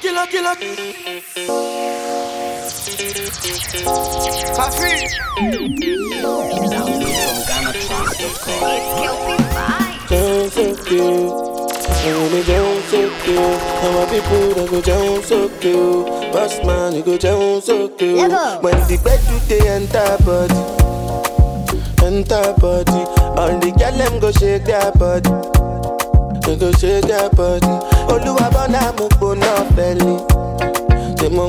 Killer, killer. Fafi. Jump so cute. And when they jump so cute, and my people they go jump so cute. Boss man, you go jump so cute. When the bed do they enter body, enter body. All the girl them go shake their body, they go shake their body. Mo belly, say mo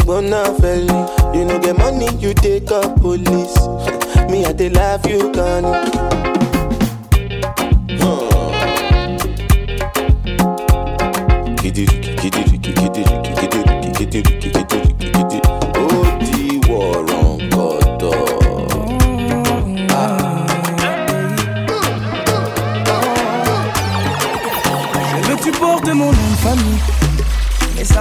belly. You no get money, you take up police. Me I dey love you, Connie. Kidiriki,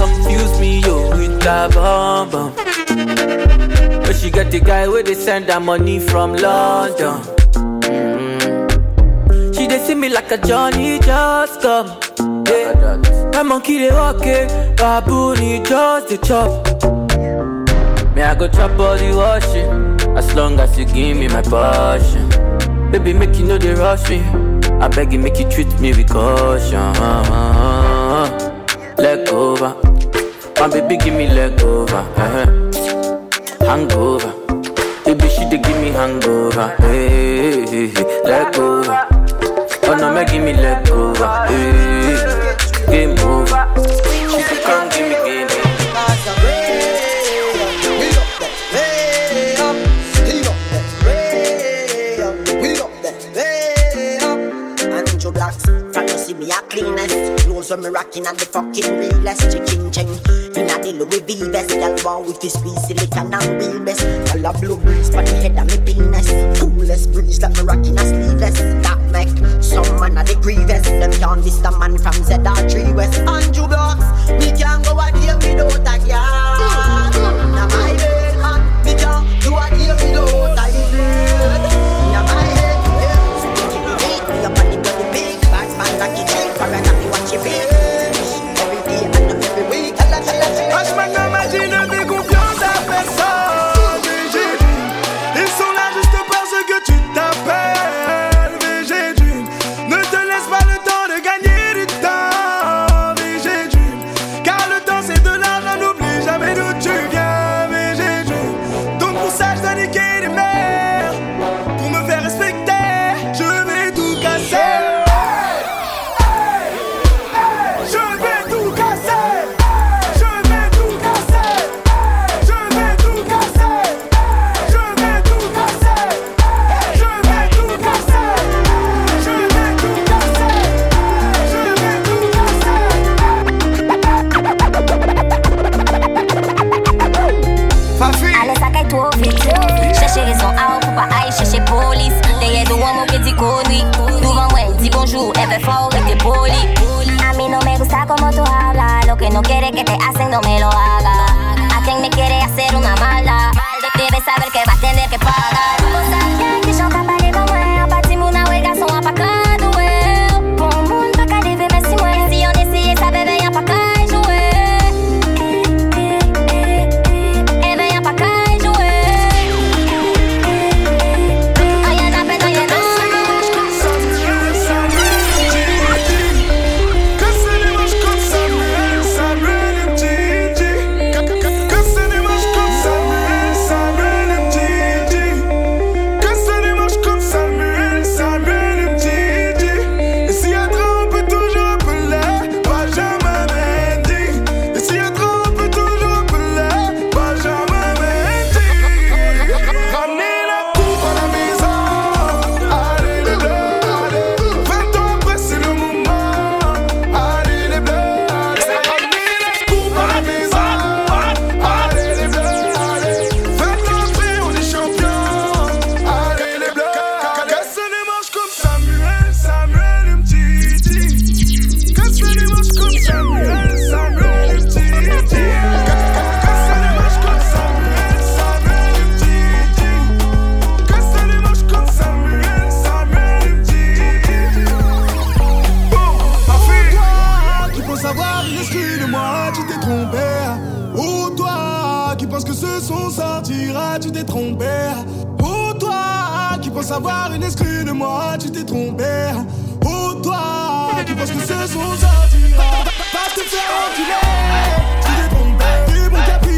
Confuse me yo with that. But she got the guy where they send her money from London. Mm. She they see me like a Johnny just come. Yeah. My monkey they walk it, baboon just the chop. Me I go chop the washing, as long as you give me my passion. Baby make you know they rush me. I beg you make you treat me with caution. Leg over, my baby give me leg over. uh Hangover, baby she dey give me hangover. Hey, hey, hey, leg over. Oh no, make give me leg over. Hey, game over. Come give me game. Me a cleanest Clothes when me rocking and the fucking realest Chicken ching, Louis V vest Y'all want with this squeeze silicon and real best. Y'all a blue breeze for the head of me penis Coolest breeze that me rocking a sleeveless. That make some man a the grievous. Them can't diss the man from ZR3 West. Andrew Blacks, me pour savoir une exclue de moi, tu t'es trompé. Oh toi, tu penses que ce sont sortira. Pas te faire enculer, tu t'es trompé. Tu mon capitaine.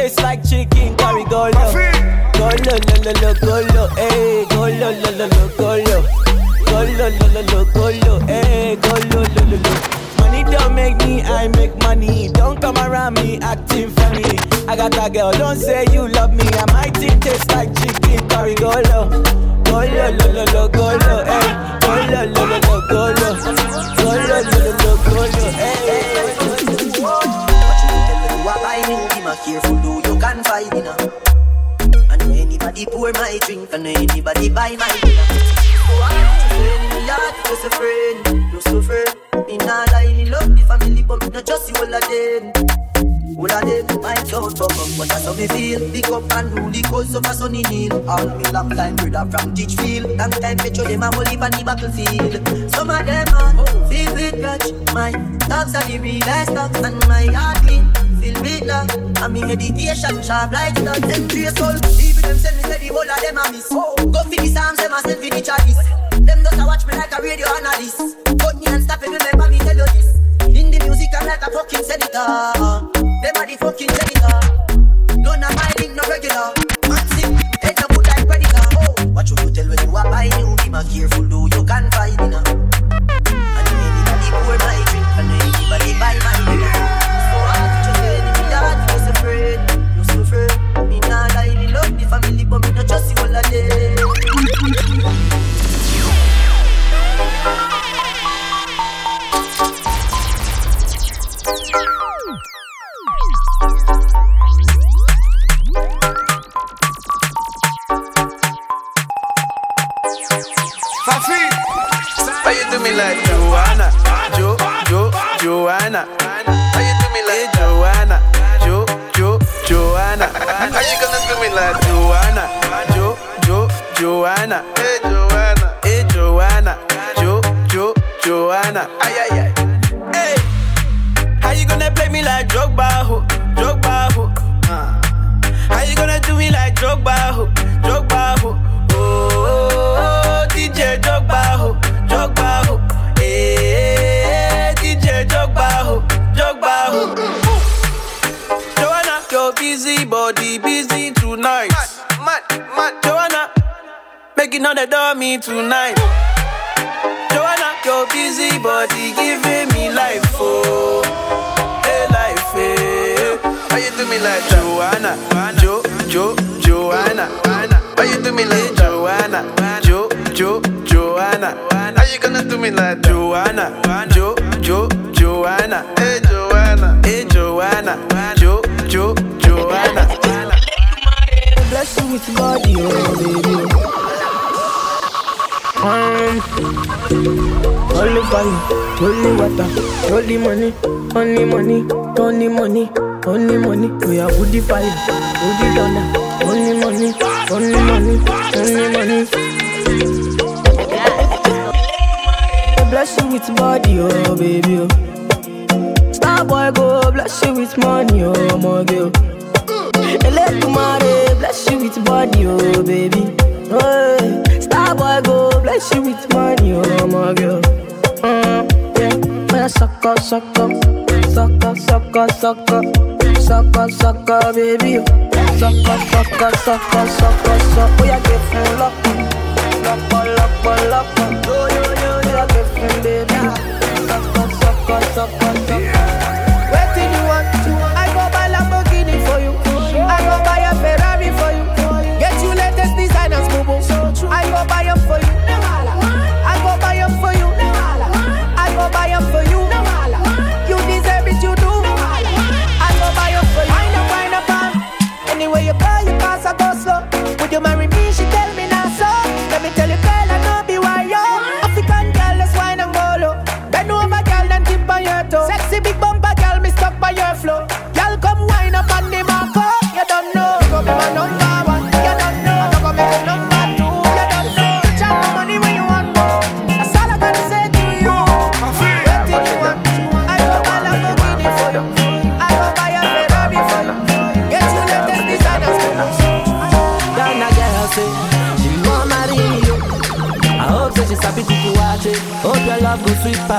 Tastes like chicken curry. Go low, go low, lo, eh lo, go low, hey, go low, lo, lo, lo, go low, go. Money don't make me, I make money. Don't come around me acting funny. I got a girl, don't say you love me. I might taste like chicken curry. Go low, go low, lo, lo. pour my drink and anybody buy my dinner. Friend just a friend, no suffer. Me nah lie, he love the family, but me not just you all again. All of them my cloud buck up, but that's how me feel. Pick up and rule the coast of a sunny hill. All me long time brother from Teachfield. Long time petro them a whole heap on the battlefield. Some of them are filled with grudge. My dogs are the real stocks and my heart clean meditation sharp like that. Them trace soul. Even them send me say the whole of them a miss. Go for the psalms, them a send for the chalice. Them just a watch me like a radio analyst. Cut me and stop it, remember me tell you this. In the music, I'm like a fucking senator. Them are the fucking senator. Tonight. Joanna, your busy body giving me life, oh, hey life, eh. hey. How you do me like Joanna? Jo, Jo, Joanna. Why you do me like Joanna? Jo, Jo, Joanna. How you gonna do me like Joanna? Jo, Jo, Joanna. Hey Joanna, hey Joanna. Jo, Jo, Joanna. Bless you with body, oh baby. Um, only fire, only water, only money, only money, only money, only money. We are woody fire, woody dollar, only money, only money, only money. I Bless you with body, oh baby. Oh. Star boy go bless you with money, oh my girl. Eletumare bless you with body, oh baby. Oh, star boy go bless you with money, oh my girl. Mm, yeah, I suck up, suck up, suck up, suck up, suck up, suck up, suck up, baby. Suck up, suck up, suck up, suck up, suck. Oh yeah, get full up, lock up, lock up, lock up. Yo yo yo, yeah, get full, baby. Suck up, suck up, suck up, suck up. You marry me? She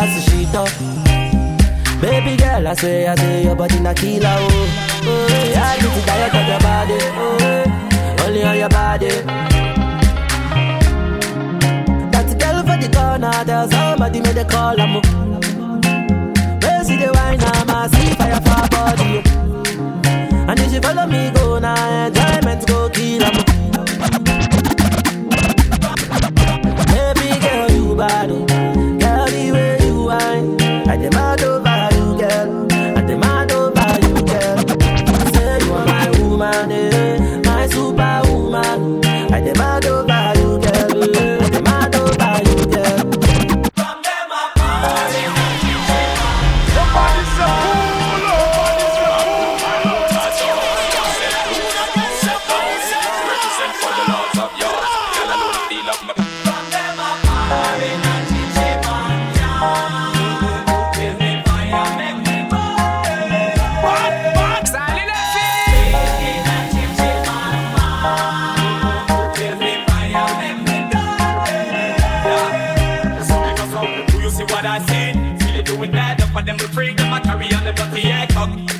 the sheet up. Baby girl, I say, I say your body na killer oh. Oh, yeah, I get it diet of your body. Oh, only on your body. That girl for the corner, there's somebody made a call. I'm Where see the wine, I'm a see fire for body. oh. And if she follow me, go now, enjoyment go kill 'em.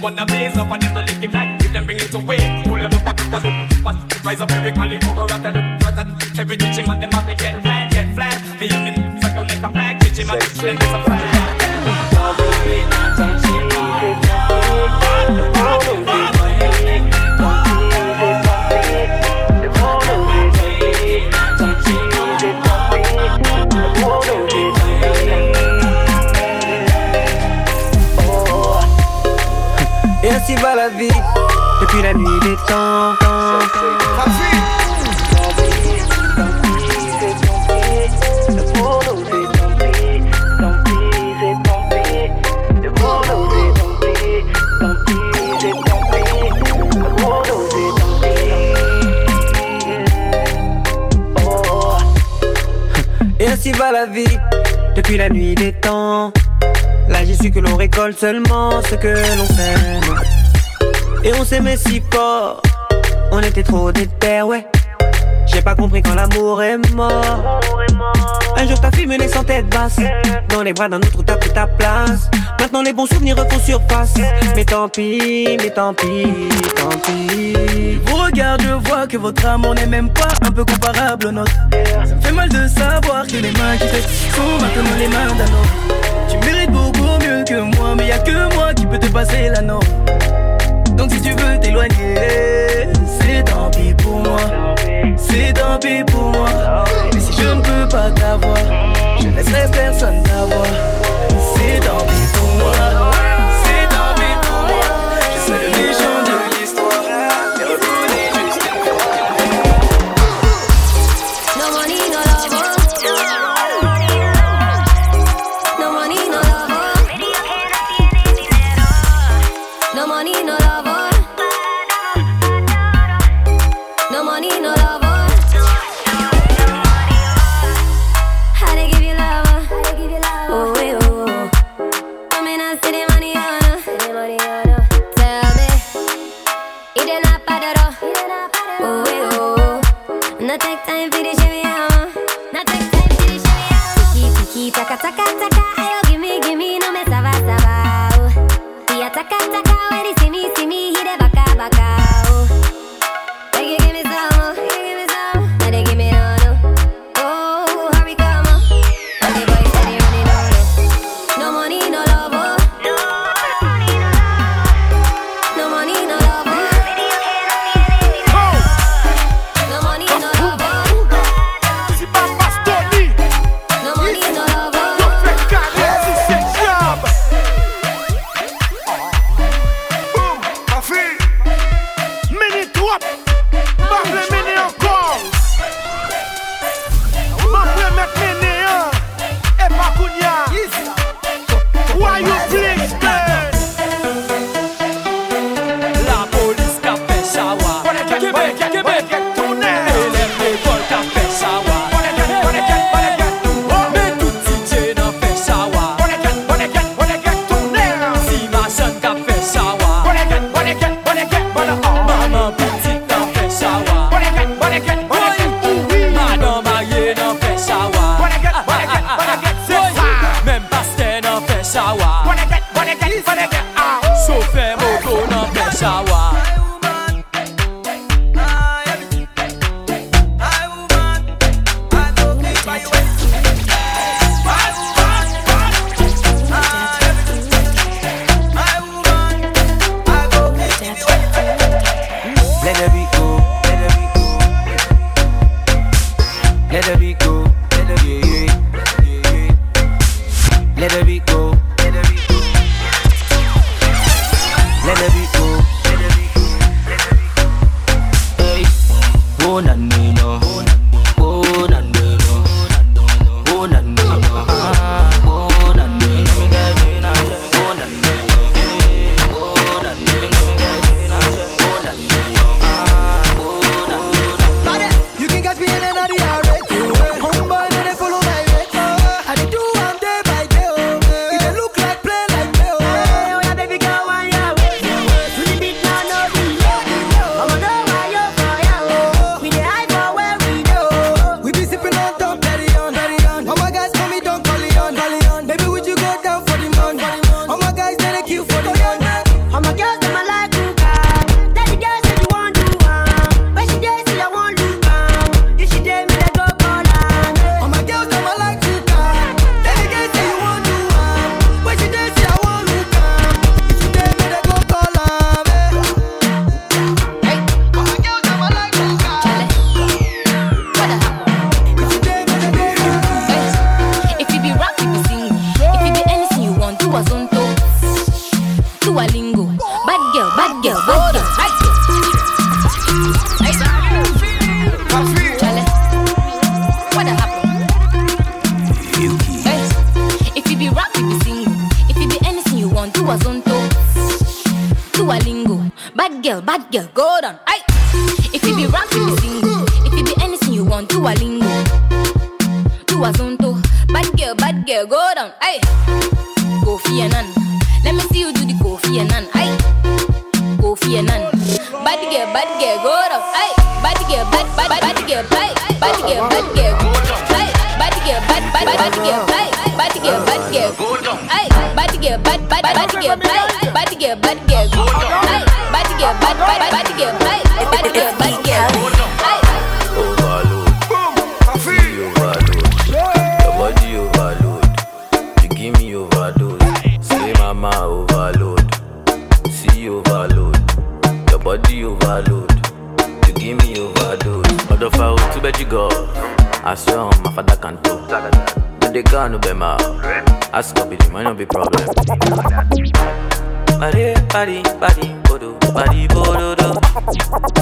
Wanna blaze up and them the lick it like them bring it away. Pull them up and but rise up every call it over at the every teaching on them up get flat, get flat. The young in circle like a flag, teaching then La vie depuis la nuit des temps. Là j'ai su que l'on récolte seulement ce que l'on sème. Et on s'aimait si fort, on était trop déter, ouais. J'ai pas compris quand l'amour est mort. Un jour t'as fille me sans tête basse. Dans les bras d'un autre t'as pris ta place. Maintenant les bons souvenirs refont surface. Mais tant pis, mais tant pis, tant pis. Vous regarde, je vois que votre amour n'est même pas un peu comparable au nôtre. Ça me fait mal de savoir que les mains qui fait sont maintenant les mains d'un autre. Tu mérites beaucoup mieux que moi, mais y a que moi qui peut te passer la norme. Donc si tu veux t'éloigner, c'est tant pis pour moi. C'est tant pis pour moi. Mais si je ne peux pas t'avoir, je laisserai personne t'avoir. C'est tant pour moi. Let it be go, let it be. gone to be my Ask up it, might not be problem. Body, body, body, bodo, body, bodo, do.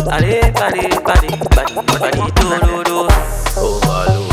Body, body, body, body, body, do, do, do. Overload.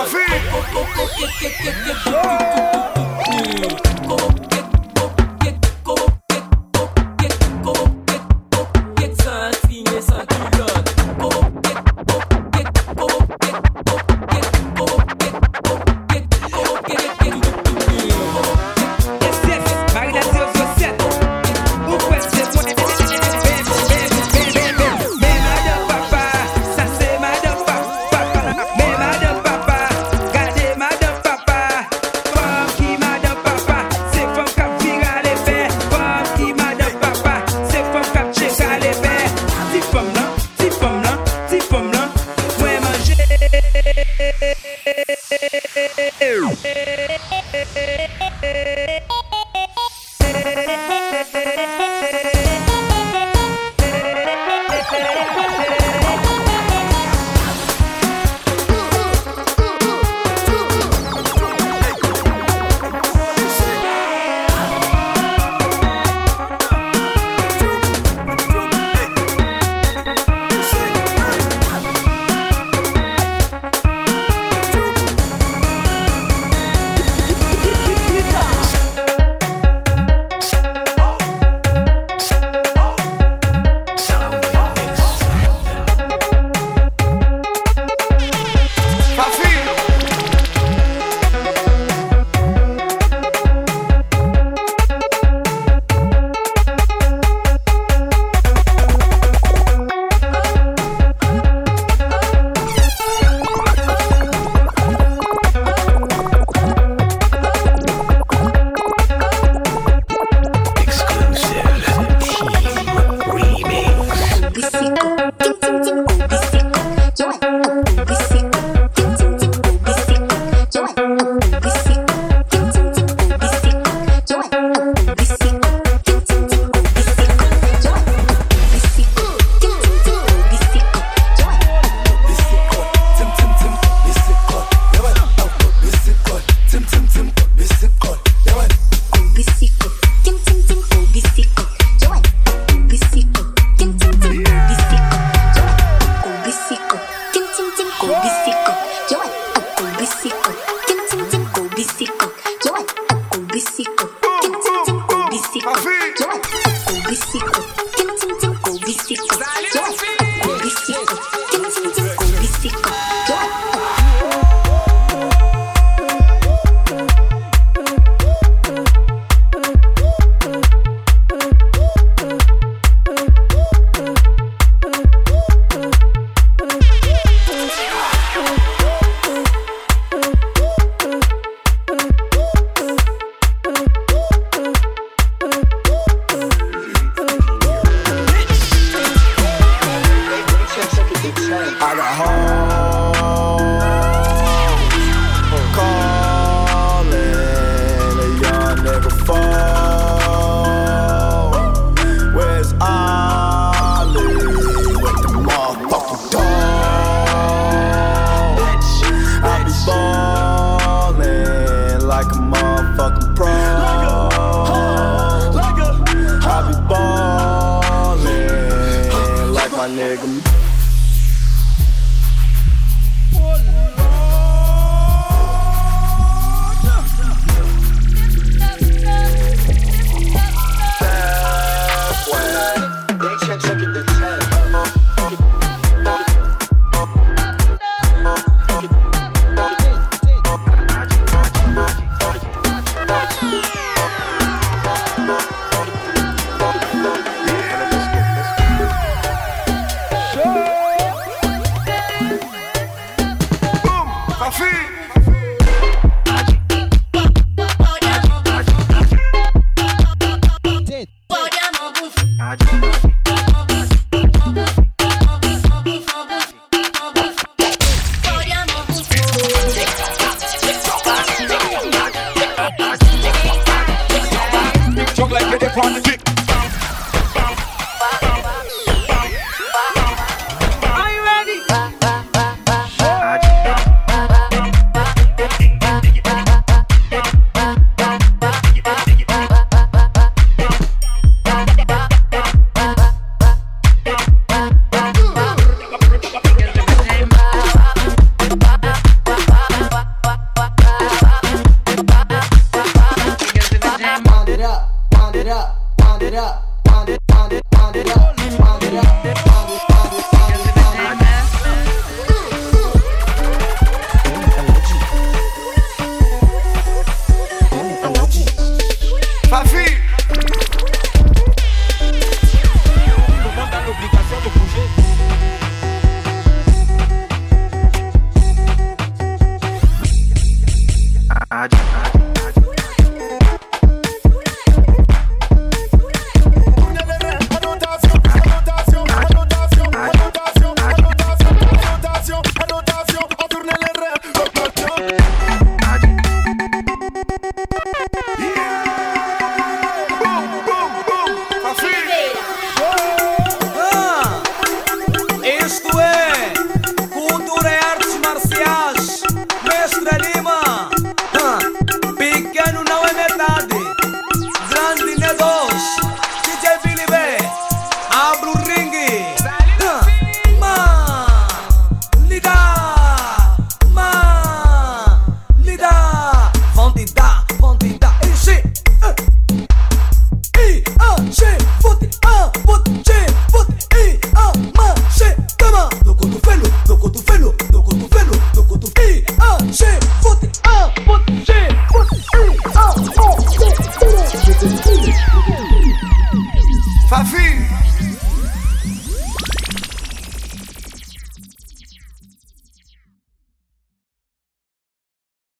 Papa, Ready the dick.